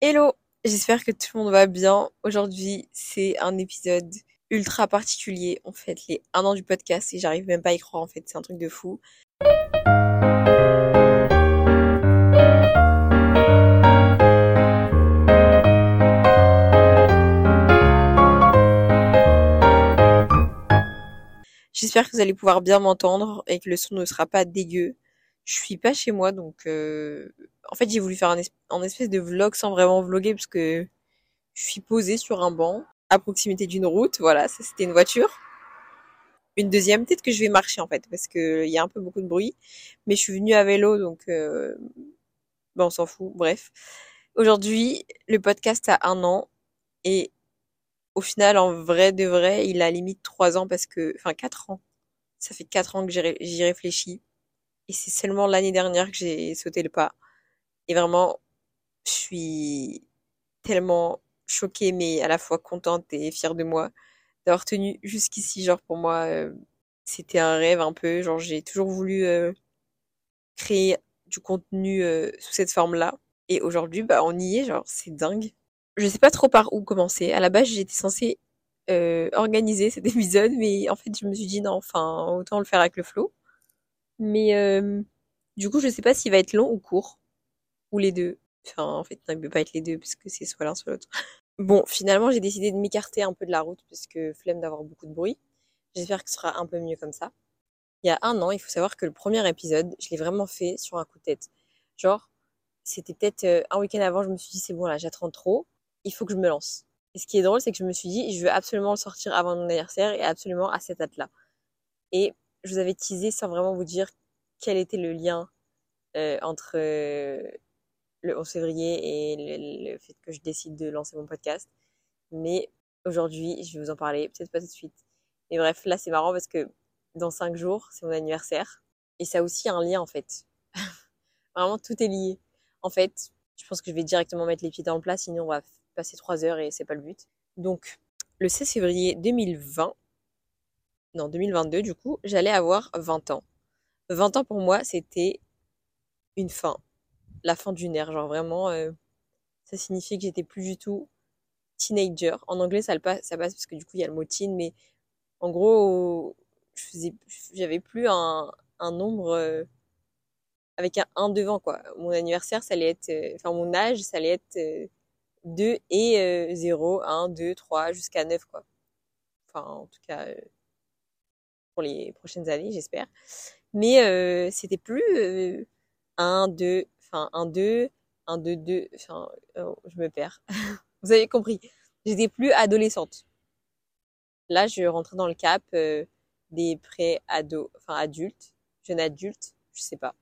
Hello, j'espère que tout le monde va bien. Aujourd'hui, c'est un épisode ultra particulier. On fait les un an du podcast et j'arrive même pas à y croire en fait, c'est un truc de fou. J'espère que vous allez pouvoir bien m'entendre et que le son ne sera pas dégueu. Je suis pas chez moi donc euh, en fait j'ai voulu faire un, espèce de vlog sans vraiment vlogger parce que je suis posée sur un banc à proximité d'une route. Voilà, ça c'était une voiture. Une deuxième, peut-être que je vais marcher en fait parce que il y a un peu beaucoup de bruit. Mais je suis venue à vélo donc euh, ben, on s'en fout. Bref, aujourd'hui le podcast a un an et au final, en vrai de vrai, il a limite trois ans parce que, enfin quatre ans. Ça fait quatre ans que j'y réfléchis. Et c'est seulement l'année dernière que j'ai sauté le pas. Et vraiment, je suis tellement choquée, mais à la fois contente et fière de moi d'avoir tenu jusqu'ici. Genre pour moi, euh, c'était un rêve un peu. Genre j'ai toujours voulu euh, créer du contenu euh, sous cette forme-là. Et aujourd'hui, bah on y est. Genre c'est dingue je sais pas trop par où commencer. À la base, j'étais censée euh, organiser cet épisode, mais en fait, je me suis dit non, enfin, autant le faire avec le flow. Mais euh, du coup, je sais pas s'il va être long ou court, ou les deux. Enfin, en fait, il ne peut pas être les deux, puisque c'est soit l'un, soit l'autre. Bon, finalement, j'ai décidé de m'écarter un peu de la route, puisque flemme d'avoir beaucoup de bruit. J'espère que ce sera un peu mieux comme ça. Il y a un an, il faut savoir que le premier épisode, je l'ai vraiment fait sur un coup de tête. Genre, c'était peut-être euh, un week-end avant, je me suis dit, c'est bon, là, j'attends trop il faut que je me lance. Et ce qui est drôle, c'est que je me suis dit, je veux absolument le sortir avant mon anniversaire et absolument à cette date-là. Et je vous avais teasé sans vraiment vous dire quel était le lien euh, entre euh, le 11 février et le, fait que je décide de lancer mon podcast. Mais aujourd'hui, je vais vous en parler, peut-être pas tout de suite. Mais bref, là, c'est marrant parce que dans cinq jours, c'est mon anniversaire. Et ça a aussi un lien, en fait. Vraiment, tout est lié. En fait, je pense que je vais directement mettre les pieds dans le plat, sinon on va passer trois heures et c'est pas le but. Donc, le 16 février 2020, non, 2022 du coup, j'allais avoir 20 ans. 20 ans pour moi, c'était une fin. La fin d'une ère. Genre vraiment, euh, ça signifiait que j'étais plus du tout teenager. En anglais, ça, passe, ça passe parce que du coup, il y a le mot teen, mais en gros, j'avais plus un, nombre euh, avec un 1 devant, quoi. Mon anniversaire, ça allait être, euh, enfin, mon âge, ça allait être 2 et 0, 1, 2, 3, jusqu'à 9, quoi. Enfin, en tout cas, euh, pour les prochaines années, j'espère. Mais euh, c'était plus 1, 2, enfin 1, 2, 1, 2, 2, enfin, oh, je me perds. Vous avez compris. J'étais plus adolescente. Là, je rentrais dans le cap euh, des pré-ados, enfin adultes, jeune adulte, je sais pas.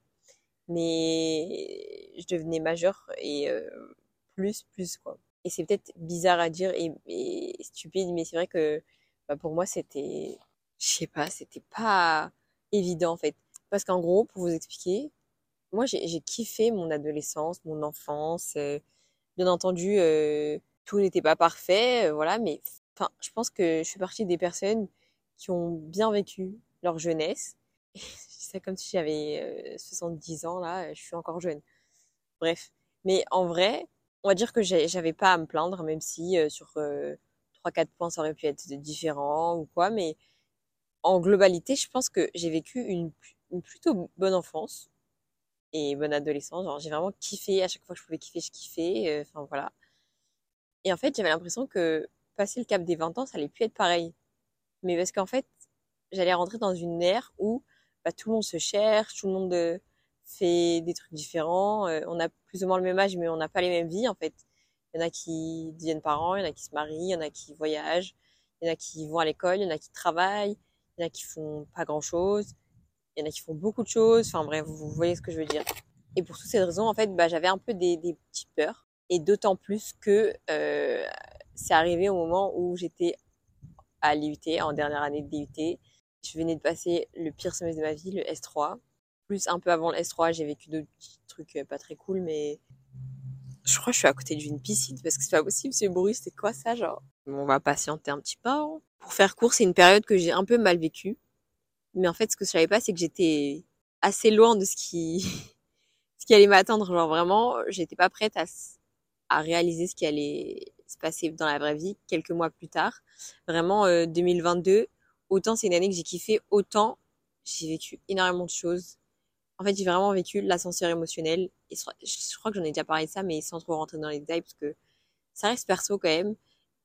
Mais je devenais majeure et plus, plus, quoi. Et c'est peut-être bizarre à dire et, stupide, mais c'est vrai que bah, pour moi, c'était, je sais pas, c'était pas évident, en fait. Parce qu'en gros, pour vous expliquer, moi, j'ai kiffé mon adolescence, mon enfance. Euh, bien entendu, euh, tout n'était pas parfait, euh, voilà, mais enfin, je pense que je suis partie des personnes qui ont bien vécu leur jeunesse. C'est comme si j'avais 70 ans, là, je suis encore jeune. Bref. Mais en vrai, on va dire que j'avais pas à me plaindre, même si euh, sur euh, trois 4 points ça aurait pu être différent ou quoi, mais en globalité, je pense que j'ai vécu une, plutôt bonne enfance et bonne adolescence. j'ai vraiment kiffé à chaque fois que je pouvais kiffer, je kiffais. Euh, enfin voilà. Et en fait, j'avais l'impression que passer le cap des 20 ans, ça allait plus être pareil. Mais parce qu'en fait, j'allais rentrer dans une ère où bah, tout le monde se cherche, tout le monde fait des trucs différents. Euh, on a plus ou moins le même âge, mais on n'a pas les mêmes vies en fait. Il y en a qui deviennent parents, il y en a qui se marient, il y en a qui voyagent, il y en a qui vont à l'école, il y en a qui travaillent, il y en a qui font pas grand chose, il y en a qui font beaucoup de choses. Enfin bref, vous voyez ce que je veux dire. Et pour toutes ces raisons, en fait, bah, j'avais un peu des, des petites peurs. Et d'autant plus que euh, c'est arrivé au moment où j'étais à l'IUT, en dernière année de DUT. Je venais de passer le pire semestre de ma vie, le S3 plus un peu avant le S3, j'ai vécu d'autres trucs euh, pas très cool, mais je crois que je suis à côté d'une piscine parce que c'est pas possible ce bruit, c'est quoi ça genre? On va patienter un petit peu. Hein. Pour faire court, c'est une période que j'ai un peu mal vécue. Mais en fait, ce que je savais pas, c'est que j'étais assez loin de ce qui, ce qui allait m'attendre. Genre vraiment, j'étais pas prête à, à réaliser ce qui allait se passer dans la vraie vie quelques mois plus tard. Vraiment, 2022, euh, autant c'est une année que j'ai kiffé, autant j'ai vécu énormément de choses. En fait, j'ai vraiment vécu l'ascenseur émotionnel. Et je crois que j'en ai déjà parlé de ça, mais sans trop rentrer dans les détails, parce que ça reste perso quand même.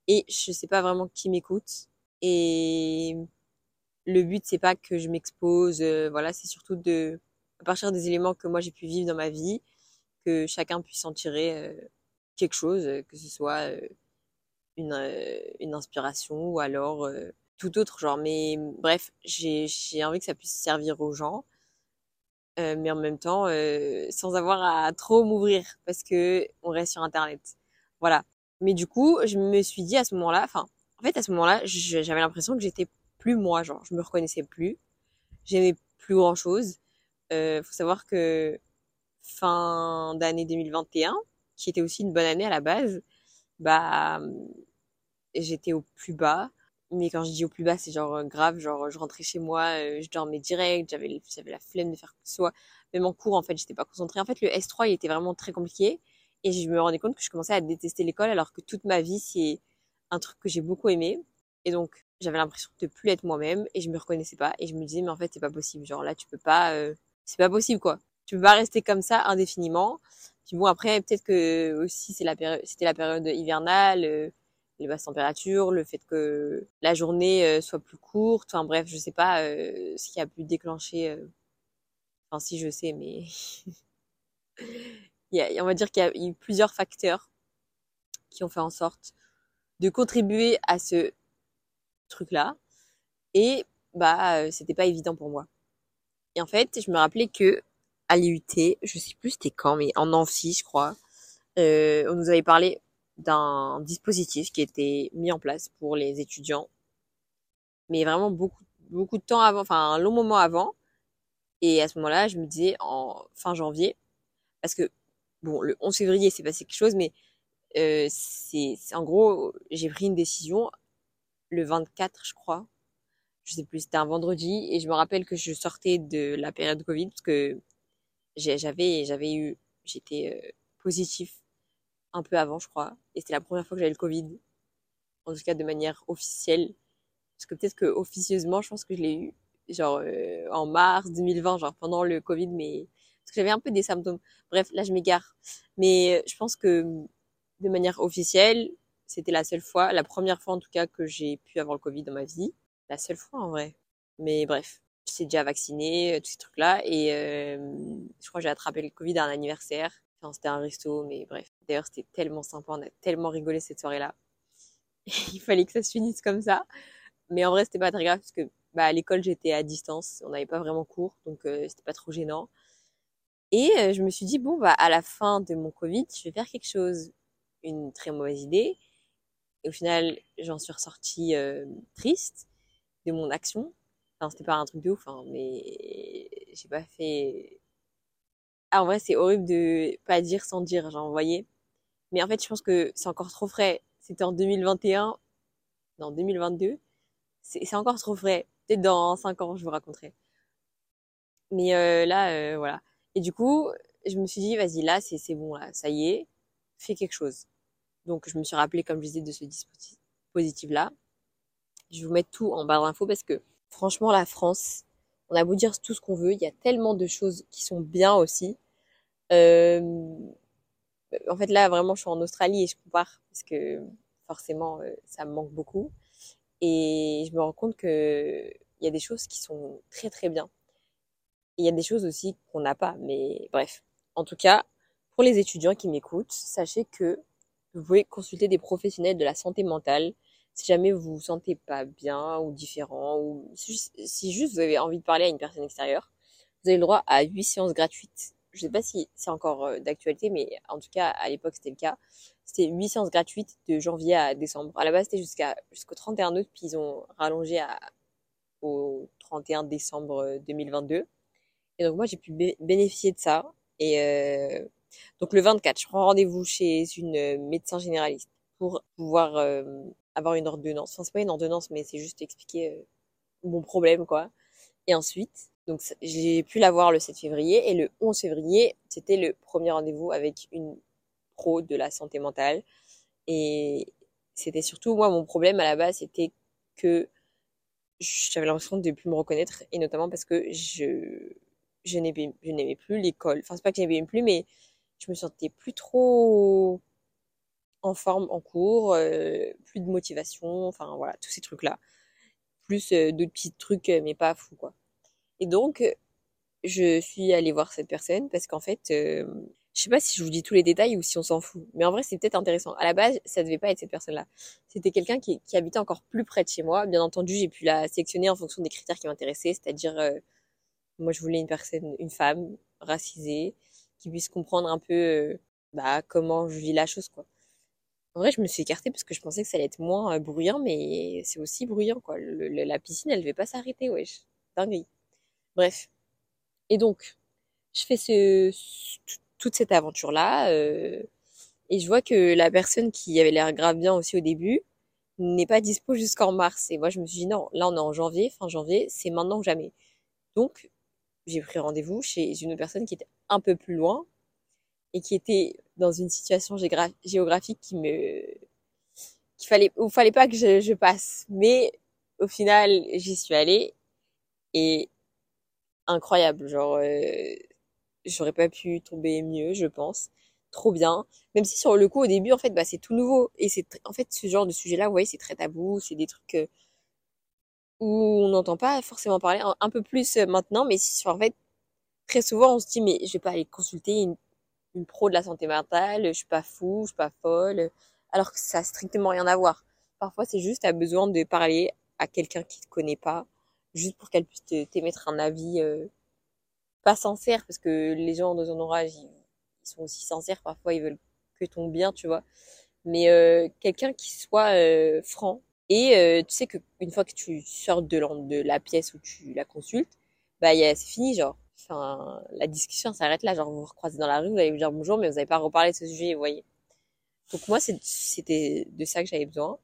Et je sais pas vraiment qui m'écoute. Et le but, c'est pas que je m'expose. Euh, voilà, c'est surtout de, à partir des éléments que moi j'ai pu vivre dans ma vie, que chacun puisse en tirer euh, quelque chose, euh, que ce soit une inspiration ou alors tout autre genre. Mais bref, j'ai envie que ça puisse servir aux gens. Mais en même temps, sans avoir à trop m'ouvrir parce que on reste sur Internet. Voilà. Mais du coup, je me suis dit à ce moment-là, enfin, en fait, à ce moment-là, j'avais l'impression que j'étais plus moi, genre, je me reconnaissais plus. J'aimais plus grand chose. Euh, faut savoir que fin d'année 2021, qui était aussi une bonne année à la base, bah, j'étais au plus bas. Mais quand je dis au plus bas, c'est genre euh, grave, genre je rentrais chez moi, euh, je dormais direct, j'avais j'avais la flemme de faire quoi que ce soit. Même en cours, en fait, j'étais pas concentrée. En fait, le S3, il était vraiment très compliqué. Et je me rendais compte que je commençais à détester l'école alors que toute ma vie, c'est un truc que j'ai beaucoup aimé. Et donc, j'avais l'impression de plus être moi-même et je me reconnaissais pas et je me disais mais en fait c'est pas possible genre là tu peux pas euh, c'est pas possible quoi tu peux pas rester comme ça indéfiniment puis bon après peut-être que aussi c'est la c'était la période hivernale euh, les basses températures le fait que la journée euh, soit plus courte enfin bref je sais pas ce qui a pu déclencher enfin si je sais mais il y a, on va dire qu'il y a eu plusieurs facteurs qui ont fait en sorte de contribuer à ce truc-là. Et bah, euh, c'était pas évident pour moi. Et en fait, je me rappelais que à l'IUT, je sais plus c'était quand, mais en amphi, je crois, euh, on nous avait parlé d'un dispositif qui était mis en place pour les étudiants, mais vraiment beaucoup, beaucoup de temps avant, enfin un long moment avant. Et à ce moment-là, je me disais en fin janvier, parce que bon, le 11 février, c'est passé quelque chose, mais euh, c'est en gros, j'ai pris une décision le 24, je crois. Je sais plus, c'était un vendredi et je me rappelle que je sortais de la période Covid parce que j'avais j'avais eu j'étais euh, positif un peu avant, je crois, et c'était la première fois que j'avais le Covid. En tout cas de manière officielle parce que peut-être que officieusement, je pense que je l'ai eu genre euh, en mars 2020, genre pendant le Covid mais parce que j'avais un peu des symptômes. Bref, là je m'égare. Mais euh, je pense que de manière officielle, c'était la seule fois, la première fois en tout cas que j'ai pu avoir le Covid dans ma vie. La seule fois en vrai. Mais bref, j'étais déjà vaccinée, euh, tous ces trucs-là. Et je crois que j'ai attrapé le Covid à un anniversaire. C'était un resto, mais bref. D'ailleurs, c'était tellement sympa. On a tellement rigolé cette soirée-là. Il fallait que ça se finisse comme ça. Mais en vrai, c'était pas très grave parce que bah, à l'école, j'étais à distance. On n'avait pas vraiment cours, donc euh, c'était pas trop gênant. Et je me suis dit, bon, bah, à la fin de mon Covid, je vais faire quelque chose. Une très mauvaise idée. Et au final, j'en suis ressortie euh, triste de mon action. Enfin, c'était pas un truc de ouf, hein, mais j'ai pas fait. Ah, vrai, c'est horrible de pas dire sans dire, genre, vous voyez. Mais en fait, je pense que c'est encore trop frais. C'était en 2021, non, 2022. C'est encore trop frais. Peut-être dans 5 ans, je vous raconterai. Mais euh, là, euh, voilà. Et du coup, je me suis dit, vas-y, là, c'est bon, là, ça y est, fais quelque chose. Donc, je me suis rappelé, comme je disais, de ce dispositif-là. Je vais vous mettre tout en barre d'infos parce que, franchement, la France, on a beau dire tout ce qu'on veut, il y a tellement de choses qui sont bien aussi. Euh, en fait, là, vraiment, je suis en Australie et je compare parce que forcément, euh, ça me manque beaucoup. Et je me rends compte que il y a des choses qui sont très très bien. Il y a des choses aussi qu'on n'a pas, mais bref. En tout cas, pour les étudiants qui m'écoutent, sachez que vous pouvez consulter des professionnels de la santé mentale si jamais vous vous sentez pas bien ou différent ou si juste vous avez envie de parler à une personne extérieure. Vous avez le droit à 8 séances gratuites. Je sais pas si c'est encore euh, d'actualité, mais en tout cas, à l'époque, c'était le cas. C'était 8 séances gratuites de janvier à décembre. À la base, c'était jusqu'à, jusqu'au 31 août, puis ils ont rallongé à, au 31 décembre 2022. Euh, Et donc, moi, j'ai pu bénéficier de ça. Et, euh, donc le 24, je prends rendez-vous chez une euh, médecin généraliste pour pouvoir euh, avoir une ordonnance. Enfin, c'est pas une ordonnance, mais c'est juste expliquer euh, mon problème, quoi. Et ensuite, Donc j'ai pu la voir le 7 février et le 11 février, c'était le premier rendez-vous avec une pro de la santé mentale. Et c'était surtout moi mon problème à la base, c'était que j'avais l'impression de ne plus me reconnaître et notamment parce que je je n'aimais plus l'école. Enfin c'est pas que j'aimais plus mais je me sentais plus trop en forme en cours, euh, plus de motivation, enfin voilà, tous ces trucs-là. Plus euh, d'autres petits trucs, euh, mais pas fou quoi. Et donc, je suis allée voir cette personne parce qu'en fait, je sais pas si je vous dis tous les détails ou si on s'en fout. Mais en vrai, c'est peut-être intéressant. À la base, ça devait pas être cette personne-là. C'était quelqu'un qui, qui, habitait encore plus près de chez moi. Bien entendu, j'ai pu la sélectionner en fonction des critères qui m'intéressaient, c'est-à-dire, moi, je voulais une personne, une femme racisée, qui puisse comprendre un peu, bah, comment je vis la chose, quoi. En vrai, je me suis écartée parce que je pensais que ça allait être moins euh, bruyant, mais c'est aussi bruyant, quoi. la piscine, elle devait pas s'arrêter, wesh. Dinguerie. Bref. Et donc, je fais ce, toute cette aventure-là, euh, et je vois que la personne qui avait l'air grave bien aussi au début n'est pas dispo jusqu'en mars. Et moi, je me suis dit, non, là, on est en janvier, fin janvier, c'est maintenant ou jamais. Donc, j'ai pris rendez-vous chez une personne qui était un peu plus loin, et qui était dans une situation géographique qui me qu'il fallait où fallait pas que je, je passe. Mais au final j'y suis allée et incroyable. Genre euh, j'aurais pas pu tomber mieux je pense. Trop bien. Même si sur le coup au début en fait bah c'est tout nouveau. Et c'est en fait ce genre de sujet là vous voyez c'est très tabou. C'est des trucs euh, où on n'entend pas forcément parler un, peu plus euh, maintenant. Mais en fait très souvent on se dit mais je vais pas aller consulter une une pro de la santé mentale, je suis pas fou, je suis pas folle, alors que ça a strictement rien à voir. Parfois, c'est juste, à besoin de parler à quelqu'un qui te connaît pas, juste pour qu'elle puisse t'émettre un avis euh, pas sincère, parce que les gens dans un orage, ils, sont aussi sincères, parfois ils veulent que ton bien, tu vois. Mais euh, quelqu'un qui soit euh, franc. Et tu sais que une fois que tu sors de la, de la pièce où tu la consultes, bah c'est fini, genre enfin, la discussion s'arrête là. Genre, vous vous recroisez dans la rue, vous allez vous dire bonjour, mais vous n'avez pas reparlé de ce sujet, vous voyez. Donc moi, c'était de ça que j'avais besoin.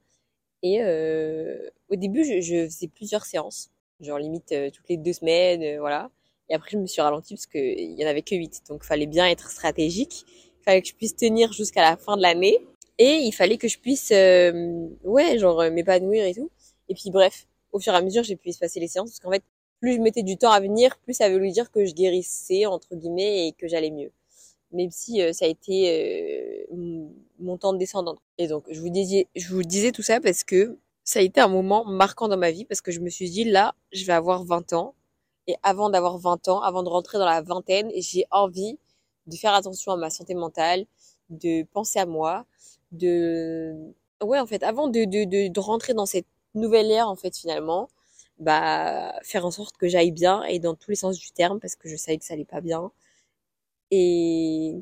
Et euh, au début, je, faisais plusieurs séances, genre limite euh, toutes les deux semaines, euh, voilà. Et après, je me suis ralentie parce qu'il y en avait que huit, donc fallait bien être stratégique. Il fallait que je puisse tenir jusqu'à la fin de l'année, et il fallait que je puisse, euh, ouais, genre m'épanouir et tout. Et puis bref, au fur et à mesure, j'ai pu espacer les séances parce qu'en fait, plus je mettais du temps à venir, plus ça veut dire que je guérissais entre guillemets et que j'allais mieux. Même si euh, ça a été euh, mon temps de descendante. Et donc je vous disais, je vous disais tout ça parce que ça a été un moment marquant dans ma vie parce que je me suis dit là, je vais avoir 20 ans et avant d'avoir 20 ans, avant de rentrer dans la vingtaine, j'ai envie de faire attention à ma santé mentale, de penser à moi, de ouais en fait avant de de, de, de rentrer dans cette nouvelle ère en fait finalement bah faire en sorte que j'aille bien et dans tous les sens du terme parce que je savais que ça allait pas bien. Et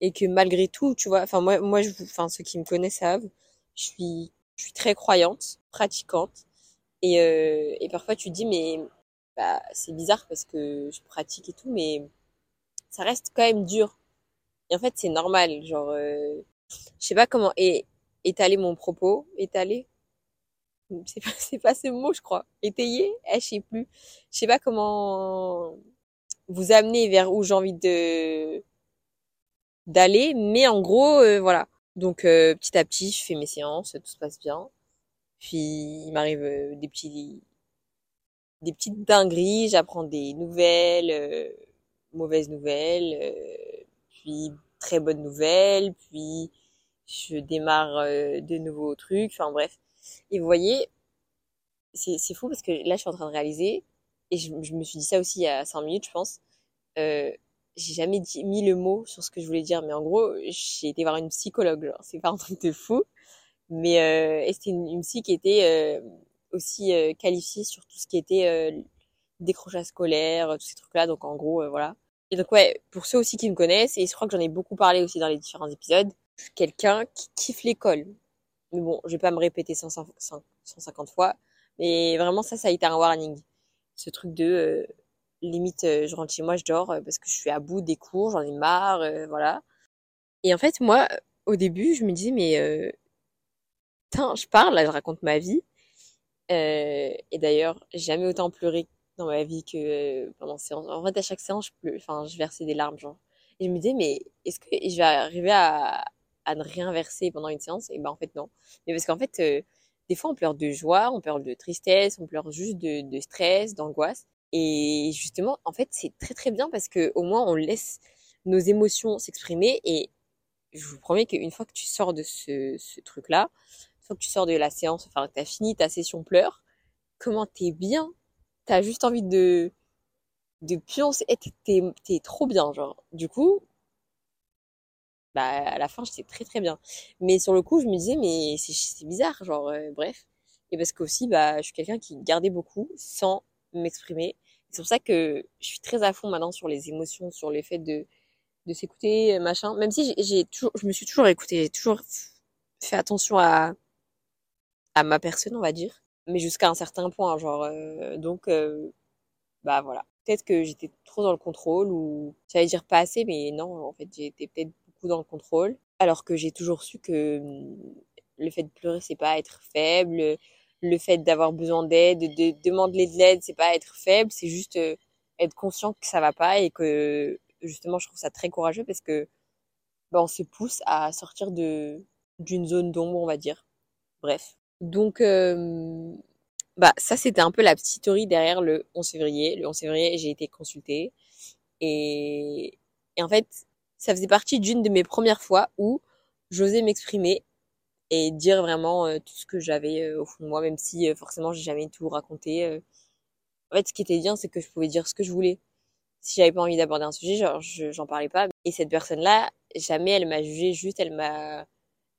et que malgré tout tu vois enfin moi moi je enfin ceux qui me connaissent savent je suis je suis très croyante pratiquante. Et euh, et parfois tu dis mais bah c'est bizarre parce que je pratique et tout mais ça reste quand même dur. Et en fait c'est normal genre euh, je sais pas comment et étaler mon propos étaler c'est pas, ce mot, je crois. Étayer, eh, je sais plus. Je sais pas comment vous amener vers où j'ai envie de d'aller, mais en gros, euh, voilà. Donc euh, petit à petit, je fais mes séances, tout se passe bien. Puis il m'arrive euh, des des petites dingueries, j'apprends des nouvelles, mauvaises nouvelles, puis très bonnes nouvelles, puis je démarre de nouveaux trucs, enfin bref et vous voyez, c'est fou parce que là, je suis en train de réaliser, et je, me suis dit ça aussi il y a 5 minutes, je pense. Euh, j'ai jamais mis le mot sur ce que je voulais dire, mais en gros, j'ai été voir une psychologue, genre, c'est pas un truc de fou. Mais euh, c'était une, une, psy qui était euh, aussi euh, qualifiée sur tout ce qui était décrochage scolaire, tous ces trucs-là. Donc en gros, voilà. Et donc ouais, pour ceux aussi qui me connaissent, et je crois que j'en ai beaucoup parlé aussi dans les différents épisodes, quelqu'un qui kiffe l'école. Mais bon, je vais pas me répéter 150 fois. Mais vraiment, ça, ça a été un warning. Ce truc de, euh, limite, euh, je rentre chez moi, je dors euh, parce que je suis à bout des cours, j'en ai marre, voilà. Et en fait, moi, au début, je me disais, mais, euh, je parle, là, je raconte ma vie. et d'ailleurs, jamais autant pleuré dans ma vie que pendant séance. En fait, à chaque séance, je, pleu- enfin, je versais des larmes, genre. Et je me disais, mais est-ce que je vais arriver à, à ne rien verser pendant une séance? Et ben, en fait, non. Mais parce qu'en fait, euh, des fois, on pleure de joie, on pleure de tristesse, on pleure juste de, stress, d'angoisse. Et justement, en fait, c'est très très bien parce que au moins, on laisse nos émotions s'exprimer. Et je vous promets qu'une fois que tu sors de ce, truc-là, une fois que tu sors de la séance, enfin, que tu as fini ta session pleurs, comment t'es bien? T'as juste envie de, de pioncer. T'es, t'es trop bien, genre. Du coup, bah, à la fin, j'étais très très bien. Mais sur le coup, je me disais, mais c'est, bizarre, genre, euh, bref. Et parce qu'aussi, bah, je suis quelqu'un qui gardait beaucoup sans m'exprimer. C'est pour ça que je suis très à fond maintenant sur les émotions, sur les faits de, de s'écouter, machin. Même si j'ai, toujours, je me suis toujours écoutée, j'ai toujours fait attention à, à ma personne, on va dire. Mais jusqu'à un certain point, genre, euh, donc, euh, bah voilà. Peut-être que j'étais trop dans le contrôle ou j'allais dire pas assez, mais non, en fait, été peut-être dans le contrôle. Alors que j'ai toujours su que hum, le fait de pleurer, c'est pas être faible. Le fait d'avoir besoin d'aide, de demander de l'aide, c'est pas être faible, c'est juste euh, être conscient que ça va pas et que justement, je trouve ça très courageux parce que bah, on se pousse à sortir de d'une zone d'ombre, on va dire. Bref. Donc, euh, bah, ça, c'était un peu la petite théorie derrière le 11 février. Le 11 février, j'ai été consultée. Et, et en fait, ça faisait partie d'une de mes premières fois où j'osais m'exprimer et dire vraiment euh, tout ce que j'avais euh, au fond de moi, même si euh, forcément j'ai jamais tout raconté. En fait, ce qui était bien, c'est que je pouvais dire ce que je voulais. Si j'avais pas envie d'aborder un sujet, genre, je- j'en parlais pas. Et cette personne-là, jamais elle m'a jugé, juste elle m'a,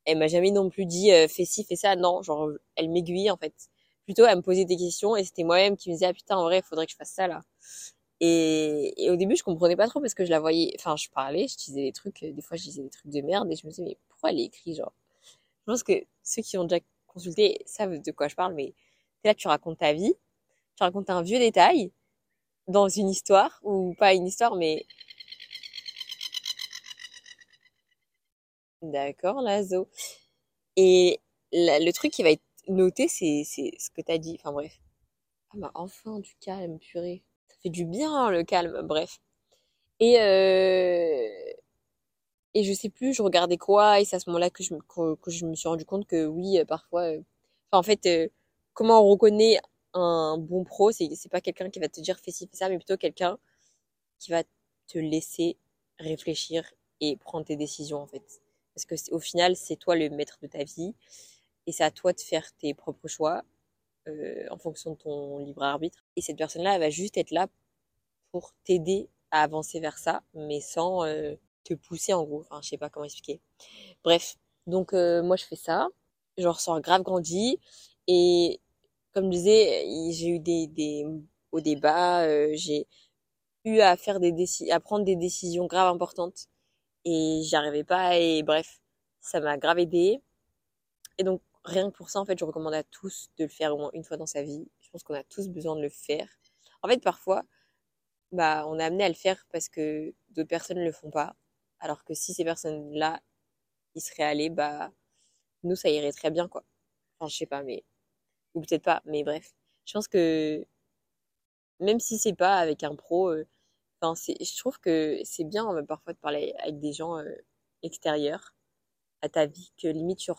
elle m'a jamais non plus dit fais ci, fais ça. Non, genre, elle m'aiguillait en fait. Plutôt, elle me posait des questions et c'était moi-même qui me disais ah putain, en vrai, il faudrait que je fasse ça là. Et, au début, je comprenais pas trop parce que je la voyais, enfin, je parlais, je disais des trucs, des fois, je disais des trucs de merde et je me disais, mais pourquoi elle est écrit, genre? Je pense que ceux qui ont déjà consulté savent de quoi je parle, mais là, tu racontes ta vie, tu racontes un vieux détail dans une histoire, ou pas une histoire, mais d'accord, Lazo. Et le truc qui va être noté, c'est ce que t'as dit. Enfin bref. Ah bah enfin du calme, purée. Fait du bien le calme, bref. Et euh, et je sais plus, je regardais quoi, et c'est à ce moment-là que je me, que, que je me suis rendu compte que oui, euh, parfois, euh, en fait, comment on reconnaît un bon pro, c'est pas quelqu'un qui va te dire fais ci, fais ça, mais plutôt quelqu'un qui va te laisser réfléchir et prendre tes décisions en fait. Parce que au final, c'est toi le maître de ta vie et c'est à toi de faire tes propres choix euh, en fonction de ton libre arbitre. Et cette personne-là, elle va juste être là pour t'aider à avancer vers ça, mais sans euh, te pousser en gros. Enfin, je sais pas comment expliquer. Bref, donc euh, moi je fais ça, je ressors grave grandi et comme je disais, j'ai eu des, des au débat, euh, j'ai eu à faire des à prendre des décisions graves importantes et j'y arrivais pas et bref, ça m'a grave aidé. Et donc rien que pour ça en fait, je recommande à tous de le faire au moins une fois dans sa vie. Je pense qu'on a tous besoin de le faire. En fait, parfois, bah on est amené à le faire parce que d'autres personnes ne le font pas. Alors que si ces personnes-là y seraient allées, bah nous ça irait très bien quoi. Enfin, je sais pas mais ou peut-être pas, mais bref. Je pense que même si c'est pas avec un pro, euh, je trouve que c'est bien euh, parfois de parler avec des gens euh, extérieurs à ta vie que limite tu,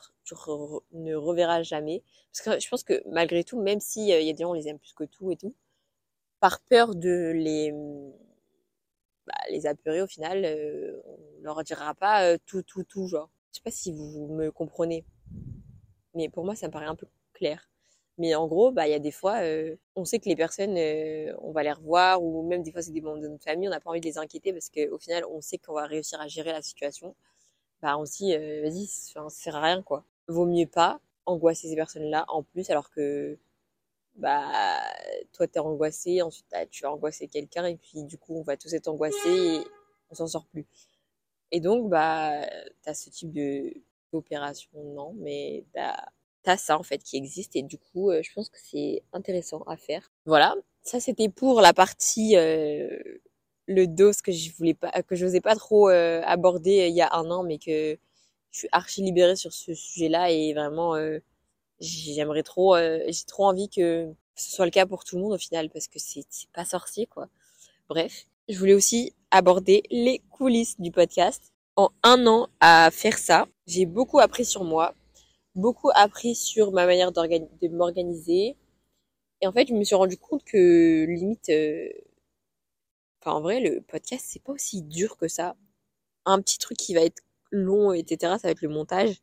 ne reverras jamais. Parce que je pense que malgré tout, même si euh, y a des gens on les aime plus que tout et tout, par peur de les bah, les apeurer au final, euh, on leur dira pas euh, tout tout tout genre. Je sais pas si vous me comprenez, mais pour moi ça me paraît un peu clair. Mais en gros, bah, il y a des fois, euh, on sait que les personnes, euh, on va les revoir, ou même des fois c'est des membres de notre famille, on n'a pas envie de les inquiéter parce qu'au final, on sait qu'on va réussir à gérer la situation. Bah, on se dit, vas-y, ça sert à rien, quoi. Vaut mieux pas angoisser ces personnes-là en plus, alors que, bah, toi t'es angoissé, ensuite t'as- tu as angoissé quelqu'un, et puis du coup, on va tous être angoissés et on s'en sort plus. Et donc, bah, t'as ce type de d'opération, non, mais t'as t'as ça en fait qui existe et du coup euh, je pense que c'est intéressant à faire. Voilà, ça c'était pour la partie euh, le dos que je voulais pas que j'osais pas trop euh, aborder euh, il y a un an mais que je suis archi libérée sur ce sujet-là et vraiment euh, j'aimerais trop euh, j'ai trop envie que ce soit le cas pour tout le monde au final, parce que c'est pas sorcier, quoi. Bref, je voulais aussi aborder les coulisses du podcast. En un an à faire ça, j'ai beaucoup appris sur moi, beaucoup appris sur ma manière de m'organiser. Et en fait, je me suis rendu compte que limite, euh, enfin en vrai, le podcast c'est pas aussi dur que ça. Un petit truc qui va être long, etc. Ça va être le montage.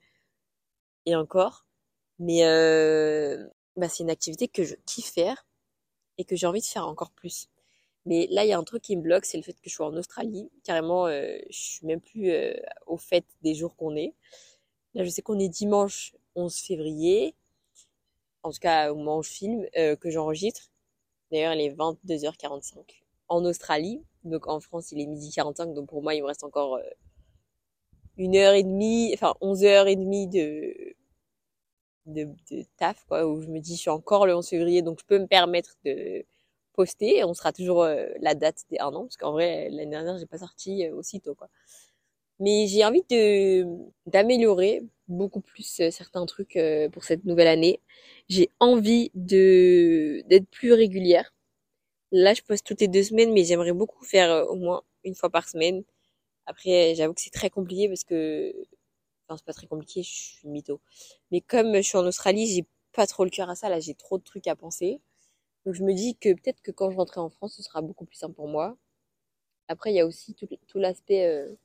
Et encore. Mais euh, bah, c'est une activité que je kiffe faire et que j'ai envie de faire encore plus. Mais là, il y a un truc qui me bloque, c'est le fait que je sois en Australie. Carrément, euh, je suis même plus euh, au fait des jours qu'on est. Là, je sais qu'on est dimanche 11 février. En tout cas, au moment où je filme, euh, que j'enregistre. D'ailleurs, il est 22h45 en Australie. Donc en France, il est midi 45. Donc pour moi, il me reste encore euh, une heure et demie, enfin 11 heures et demie de, de, taf, quoi, où je me dis, je suis encore le 11 février, donc je peux me permettre de poster. On sera toujours euh, la date des un an, parce qu'en vrai, l'année dernière, j'ai pas sorti euh, aussitôt, quoi. Mais j'ai envie de d'améliorer beaucoup plus euh, certains trucs pour cette nouvelle année. J'ai envie de d'être plus régulière. Là, je poste toutes les deux semaines, mais j'aimerais beaucoup faire au moins une fois par semaine. Après, j'avoue que c'est très compliqué parce que, enfin, c'est pas très compliqué, je suis mytho. Mais comme je suis en Australie, j'ai pas trop le cœur à ça. Là, j'ai trop de trucs à penser. Donc je me dis que peut-être que quand je rentrerai en France, ce sera beaucoup plus simple pour moi. Après, il y a aussi tout, l'aspect euh,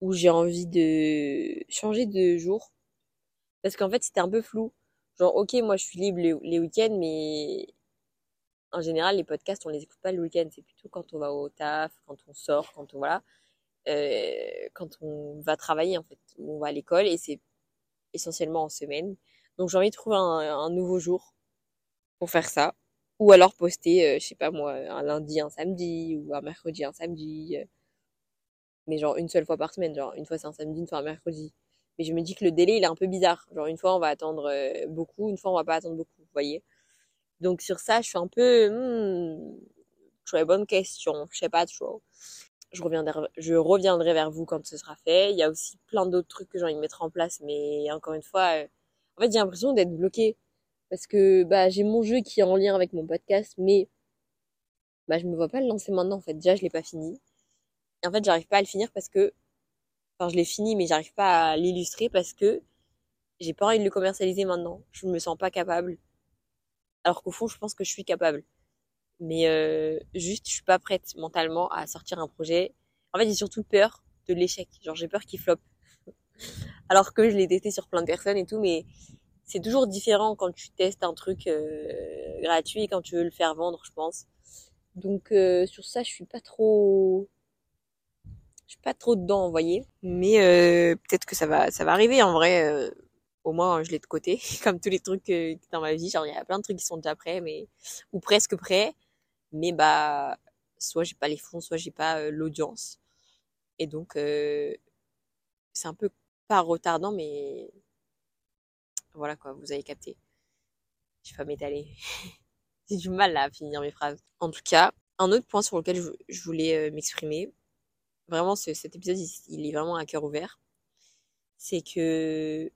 où j'ai envie de changer de jour. Parce qu'en fait, c'était un peu flou. Genre, ok, moi je suis libre les week-ends, mais en général, les podcasts, on les écoute pas le week-end. C'est plutôt quand on va au taf, quand on sort, quand on voilà, euh, quand on va travailler en fait, on va à l'école, et c'est essentiellement en semaine. Donc j'ai envie de trouver un, un nouveau jour pour faire ça. Ou alors poster, euh, je sais pas moi, un lundi, un samedi, ou un mercredi, un samedi. euh, mais genre une seule fois par semaine, genre une fois c'est un samedi, une fois un mercredi. Mais je me dis que le délai il est un peu bizarre. Genre une fois on va attendre euh, beaucoup, une fois on va pas attendre beaucoup, vous voyez. Donc sur ça, je suis un peu, hmm, très bonne question, je sais pas trop. Je reviendrai, vers vous quand ce sera fait. Il y a aussi plein d'autres trucs que j'ai envie de mettre en place, mais encore une fois, euh, en fait j'ai l'impression d'être bloquée parce que bah j'ai mon jeu qui est en lien avec mon podcast, mais bah je me vois pas le lancer maintenant en fait. Déjà je l'ai pas fini. Et en fait j'arrive pas à le finir parce que, enfin je l'ai fini mais j'arrive pas à l'illustrer parce que j'ai pas envie de le commercialiser maintenant. Je me sens pas capable. Alors qu'au fond je pense que je suis capable. Mais euh, juste je suis pas prête mentalement à sortir un projet. En fait j'ai surtout peur de l'échec. Genre j'ai peur qu'il floppe. Alors que je l'ai testé sur plein de personnes et tout, mais c'est toujours différent quand tu testes un truc euh, gratuit et quand tu veux le faire vendre, je pense. Donc euh, sur ça, je suis pas trop, je suis pas trop dedans, vous voyez. Mais euh, peut-être que ça va, ça va arriver en vrai. Au moins, je l'ai de côté, comme tous les trucs dans ma vie. Genre, il y a plein de trucs qui sont déjà prêts, mais ou presque prêts. Mais bah, soit j'ai pas les fonds, soit j'ai pas euh, l'audience. Et donc, euh, c'est un peu pas retardant, mais voilà quoi, vous avez capté. Je vais pas m'étaler. J'ai du mal là, à finir mes phrases. En tout cas, un autre point sur lequel je, voulais euh, m'exprimer, vraiment ce- cet épisode il est vraiment à cœur ouvert, c'est que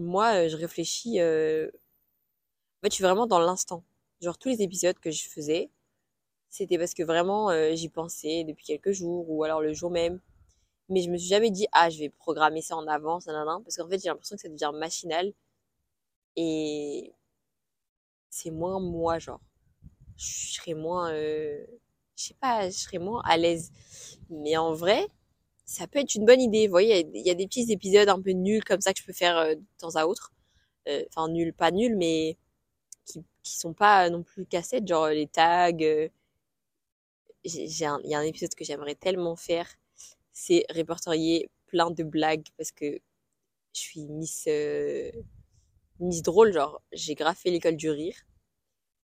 moi euh, je réfléchis, euh, en fait je suis vraiment dans l'instant. Genre tous les épisodes que je faisais, c'était parce que vraiment euh, j'y pensais depuis quelques jours ou alors le jour même. Mais je me suis jamais dit, ah je vais programmer ça en avance, nanana, parce qu'en fait j'ai l'impression que ça devient machinal et c'est moins moi genre. Je serais moins, je sais pas, je serais moins à l'aise. Mais en vrai, ça peut être une bonne idée. Vous voyez, il y, a des petits épisodes un peu nuls comme ça que je peux faire euh, de temps à autre. Euh, Enfin, nuls, pas nuls, mais qui, qui sont pas non plus cassettes, genre les tags. euh. Il y a un épisode que j'aimerais tellement faire, c'est répertorier plein de blagues parce que je suis Miss, euh, Miss drôle, genre j'ai graffé l'école du rire.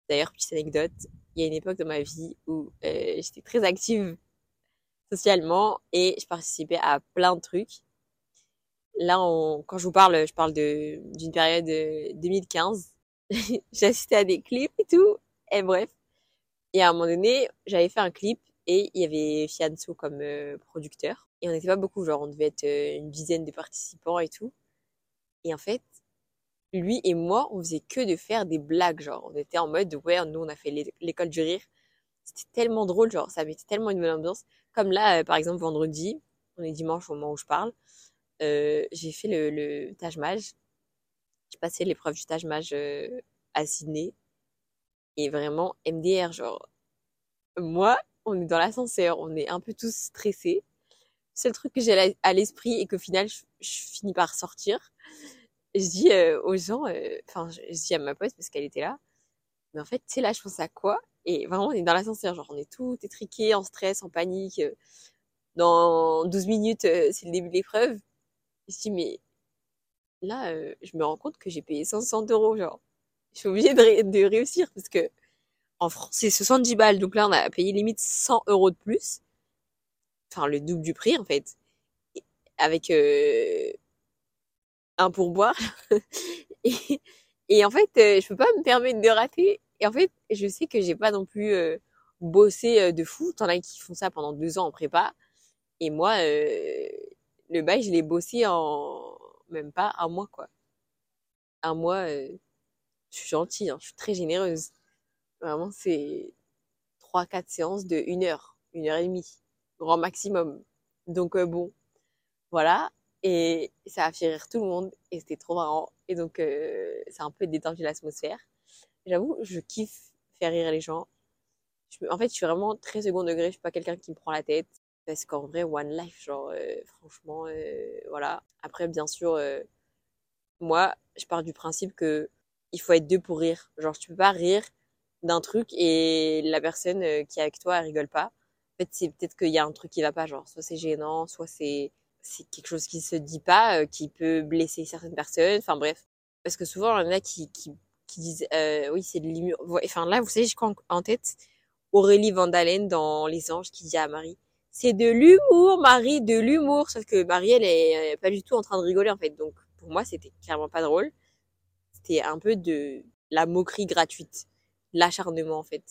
D'ailleurs, petite anecdote, il y a une époque dans ma vie où euh, j'étais très active socialement et je participais à plein de trucs. Là, quand je vous parle, je parle d'une période euh, 2015. J'ai assisté à des clips et tout. Et bref. Et à un moment donné, j'avais fait un clip et il y avait Fianso comme euh, producteur. Et on n'était pas beaucoup, genre on devait être euh, une dizaine de participants et tout. Et en fait, lui et moi, on faisait que de faire des blagues, genre, on était en mode, ouais, nous, on a fait l'école du rire. C'était tellement drôle, genre, ça mettait tellement une bonne ambiance. Comme là, euh, par exemple, vendredi, on est dimanche au moment où je parle, euh, j'ai fait le, le Taj. J'ai passé l'épreuve du Taj Mahal euh, à Sydney. Et vraiment, MDR, genre, moi, on est dans l'ascenseur, on est un peu tous stressés. C'est le truc que j'ai à l'esprit et qu'au final, je, finis par sortir. Je dis aux gens, enfin, je, dis à ma pote parce qu'elle était là. Mais en fait, tu sais, là, je pense à quoi? Et vraiment, on est dans l'ascenseur, genre, on est tout étriqué, en stress, en panique. Dans 12 minutes, euh, c'est le début de l'épreuve. Je dis, mais là, je me rends compte que j'ai payé 160 euros, genre. Je suis obligée de, de réussir parce que en France, c'est 70 balles. Donc là, on a payé limite 100 euros de plus. Enfin, le double du prix, en fait. Avec euh, un pourboire. et, et en fait, euh, je peux pas me permettre de rater. Et en fait, je sais que j'ai pas non plus euh, bossé euh, de fou. T'en as qui font ça pendant deux ans en prépa. Et moi, le bail, je l'ai bossé en même pas un mois, quoi. Un mois, je suis gentille, hein, je suis très généreuse. Vraiment, c'est trois, quatre séances de une heure, une heure et demie, grand maximum. Donc euh, bon, voilà. Et ça a fait rire tout le monde et c'était trop marrant. Et donc, euh, ça a un peu détendu l'atmosphère. J'avoue, je kiffe faire rire les gens. en fait, je suis vraiment très second degré. Je suis pas quelqu'un qui me prend la tête. Parce qu'en vrai, one life, genre, euh, franchement, voilà. Après, bien sûr, moi, je pars du principe que il faut être deux pour rire. Genre, tu peux pas rire d'un truc et la personne euh, qui est avec toi, elle rigole pas. En fait, c'est peut-être qu'il y a un truc qui va pas, genre soit c'est gênant, soit c'est quelque chose qui se dit pas, euh, qui peut blesser certaines personnes. Enfin bref, parce que souvent il y en a qui, qui disent euh, oui c'est de l'humour. Enfin là, vous savez, je crois en tête? Aurélie Vandalen dans Les Anges qui dit à Marie c'est de l'humour, Marie, de l'humour. Sauf que Marie, elle est pas du tout en train de rigoler en fait. Donc pour moi, c'était clairement pas drôle. C'était un peu de la moquerie gratuite l'acharnement en fait.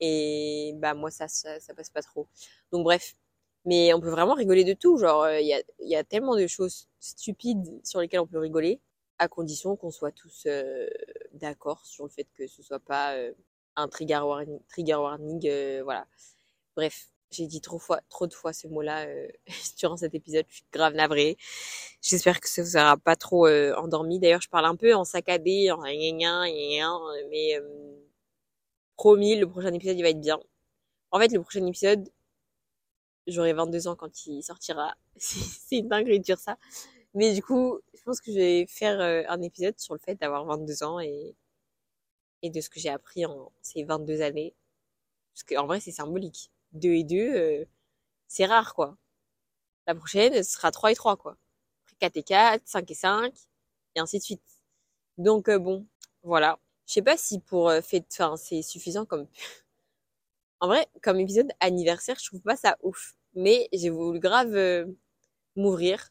Et bah moi ça, ça, ça passe pas trop. Donc bref, mais on peut vraiment rigoler de tout. Genre euh, il y, a, y a tellement de choses stupides sur lesquelles on peut rigoler, à condition qu'on soit tous euh, d'accord sur le fait que ce soit pas euh, un trigger warning. Trigger warning voilà. Bref, j'ai dit trop, fois, trop de fois ce mot-là durant cet épisode. Je suis grave navrée. J'espère que ça vous aura pas trop endormi. D'ailleurs, je parle un peu en saccadé, en mais Promis, le prochain épisode, il va être bien. En fait, le prochain épisode, j'aurai 22 ans quand il sortira. C'est une dinguerie de dire ça. Mais du coup, je pense que je vais faire euh, un épisode sur le fait d'avoir 22 ans et, de ce que j'ai appris en ces 22 années. Parce qu'en vrai, c'est symbolique. 2 et 2, euh, c'est rare, quoi. La prochaine, ce sera 3 et 3, quoi. Après 4 et 4, 5 et 5, et ainsi de suite. Donc, euh, bon, voilà. Je sais pas si pour euh, fait, enfin, c'est suffisant comme. en vrai, comme épisode anniversaire, je trouve pas ça ouf. Mais j'ai voulu grave m'ouvrir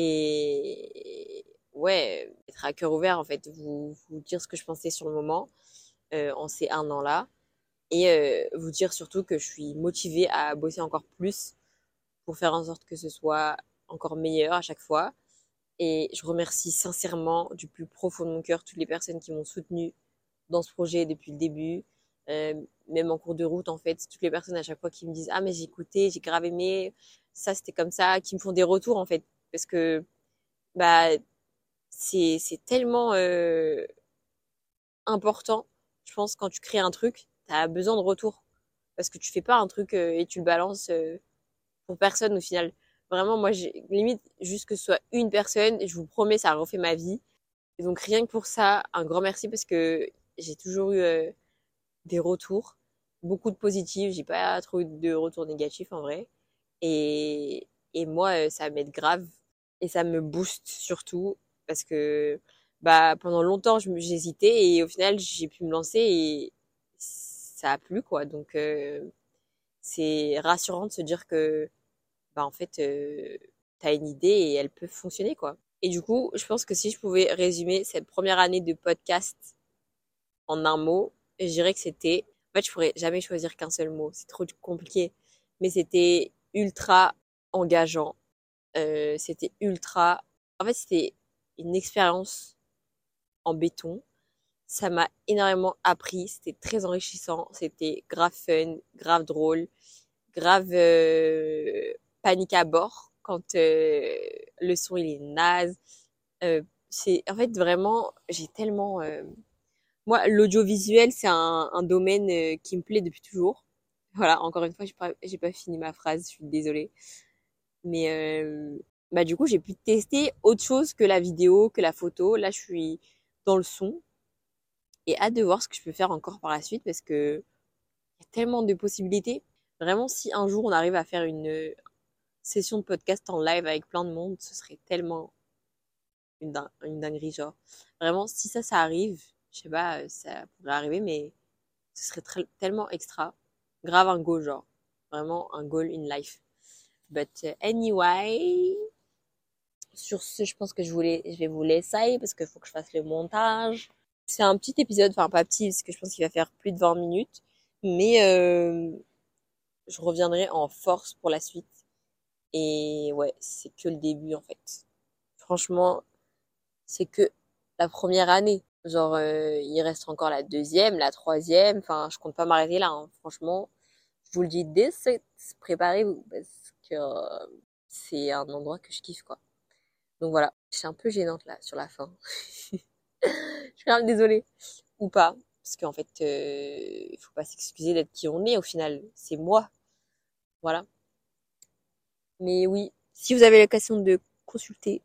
et ouais, être à cœur ouvert en fait, vous, dire ce que je pensais sur le moment euh, en ces un an là et euh, vous dire surtout que je suis motivée à bosser encore plus pour faire en sorte que ce soit encore meilleur à chaque fois. Et je remercie sincèrement du plus profond de mon cœur toutes les personnes qui m'ont soutenu dans ce projet depuis le début. Euh, même en cours de route, en fait, toutes les personnes à chaque fois qui me disent ah mais j'ai écouté, j'ai grave aimé, ça c'était comme ça, qui me font des retours en fait, parce que bah c'est tellement euh, important. Je pense quand tu crées un truc, t'as besoin de retour parce que tu fais pas un truc euh, et tu le balances euh, pour personne au final. Vraiment, moi, limite juste que ce soit une personne, je vous promets, ça a refait ma vie. Donc rien que pour ça, un grand merci parce que j'ai toujours eu des retours, beaucoup de positifs. J'ai pas trop eu de retours négatifs en vrai. Et, et moi, ça m'aide grave et ça me booste surtout parce que bah pendant longtemps, j'hésitais et au final, j'ai pu me lancer et ça a plu quoi. Donc euh, c'est rassurant de se dire que bah en fait euh, t'as une idée et elle peut fonctionner quoi. Et du coup, je pense que si je pouvais résumer cette première année de podcast en un mot, je dirais que c'était en fait, je pourrais jamais choisir qu'un seul mot, c'est trop compliqué, mais c'était ultra engageant. Euh, c'était ultra en fait, c'était une expérience en béton. Ça m'a énormément appris, c'était très enrichissant, c'était grave fun, grave drôle, grave euh, panique à bord quand euh, le son il est naze. C'est en fait vraiment, j'ai tellement moi l'audiovisuel c'est un, domaine qui me plaît depuis toujours. Voilà, encore une fois, j'ai pas, pas fini ma phrase, je suis désolée. Mais euh, bah du coup, j'ai pu tester autre chose que la vidéo, que la photo. Là, je suis dans le son et hâte de voir ce que je peux faire encore par la suite parce que y a tellement de possibilités. Vraiment, si un jour on arrive à faire une session de podcast en live avec plein de monde, ce serait tellement une, une dinguerie, genre. Vraiment, si ça, ça arrive, je sais pas, ça pourrait arriver, mais ce serait tellement extra grave un goal, genre. Vraiment un goal in life. But uh, anyway, sur ce, je pense que je voulais, je vais vous laisser parce qu'il faut que je fasse le montage. C'est un petit épisode, enfin pas petit, parce que je pense qu'il va faire plus de 20 minutes. Mais euh, je reviendrai en force pour la suite. Et ouais, c'est que le début en fait. Franchement, c'est que la première année. Genre, euh, il reste encore la deuxième, la troisième. Enfin, je compte pas m'arrêter là. Hein. Franchement, je vous le dis dès préparez-vous parce euh, c'est un endroit que je kiffe quoi. Donc voilà, je suis un peu gênante là sur la fin. je suis même désolée ou pas parce qu'en fait, euh, il faut pas s'excuser d'être qui on est au final. C'est moi, voilà. Mais oui, si vous avez l'occasion de consulter,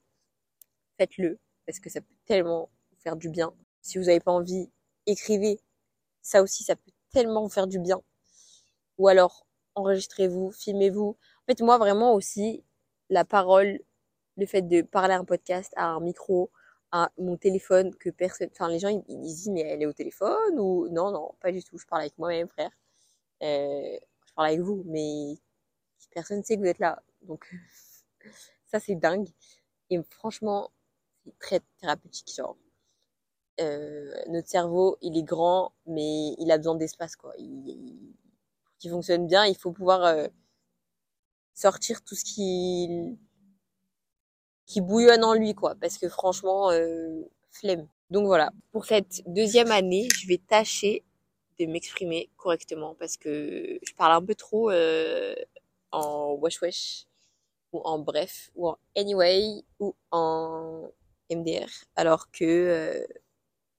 faites-le parce que ça peut tellement vous faire du bien. Si vous n'avez pas envie, écrivez. Ça aussi, ça peut tellement vous faire du bien. Ou alors, enregistrez-vous, filmez-vous. En fait, moi, vraiment aussi, la parole, le fait de parler à un podcast, à un micro, à mon téléphone, que personne, enfin, les gens, ils, disent, mais elle est au téléphone ou non, non, pas du tout. Je parle avec moi-même, frère. Euh, je parle avec vous, mais personne ne sait que vous êtes là. Donc, ça, c'est dingue. Et franchement, c'est très thérapeutique, genre euh, notre cerveau, il est grand, mais il a besoin d'espace, quoi. Il, pour qu'il fonctionne bien, il faut pouvoir euh, sortir tout ce qui qui bouillonne en lui, quoi. Parce que franchement, euh, flemme. Donc voilà. Pour cette deuxième année, je vais tâcher de m'exprimer correctement parce que je parle un peu trop euh, en wesh wesh ou en bref ou en anyway ou en MDR alors que euh,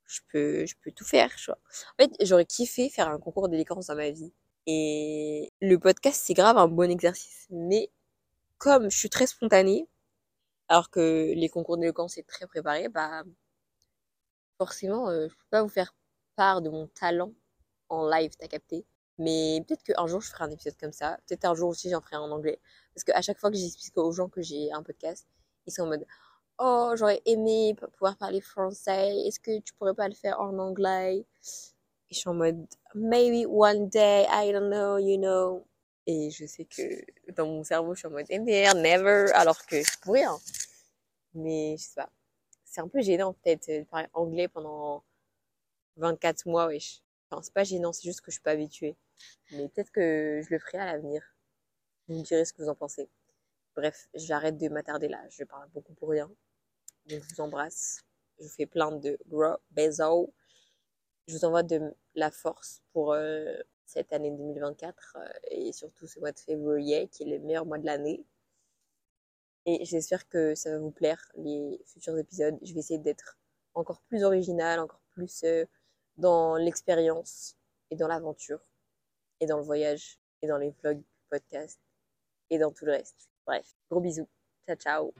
je peux, je peux tout faire, vois. En fait, j'aurais kiffé faire un concours d'éloquence dans ma vie. Et le podcast, c'est grave un bon exercice. Mais comme je suis très spontanée, alors que les concours d'éloquence c'est très préparé, bah, forcément, euh, je peux pas vous faire part de mon talent en live, t'as capté. Mais peut-être qu'un jour, je ferai un épisode comme ça. Peut-être un jour aussi, j'en ferai en anglais. Parce qu'à chaque fois que j'explique aux gens que j'ai un podcast, ils sont en mode, oh, j'aurais aimé pouvoir parler français, est-ce que tu pourrais pas le faire en anglais? Et je suis en mode, maybe one day, I don't know, you know. Et je sais que dans mon cerveau, je suis en mode, MDR, never, alors que je pourrais, hein. Mais je sais pas. C'est un peu gênant, peut-être, de parler anglais pendant 24 mois, wesh. Enfin, c'est pas gênant, c'est juste que je suis pas habituée. Mais peut-être que je le ferai à l'avenir. Vous me direz ce que vous en pensez. Bref, j'arrête de m'attarder là. Je parle beaucoup pour rien. Donc, je vous embrasse. Je vous fais plein de gros bisous. Je vous envoie de la force pour euh, cette année 2024 euh, et surtout ce mois de février qui est le meilleur mois de l'année. Et j'espère que ça va vous plaire, les futurs épisodes. Je vais essayer d'être encore plus original, encore plus euh, dans l'expérience et dans l'aventure et dans le voyage et dans les vlogs, podcasts et dans tout le reste. Bref, gros bisous. Ciao, ciao.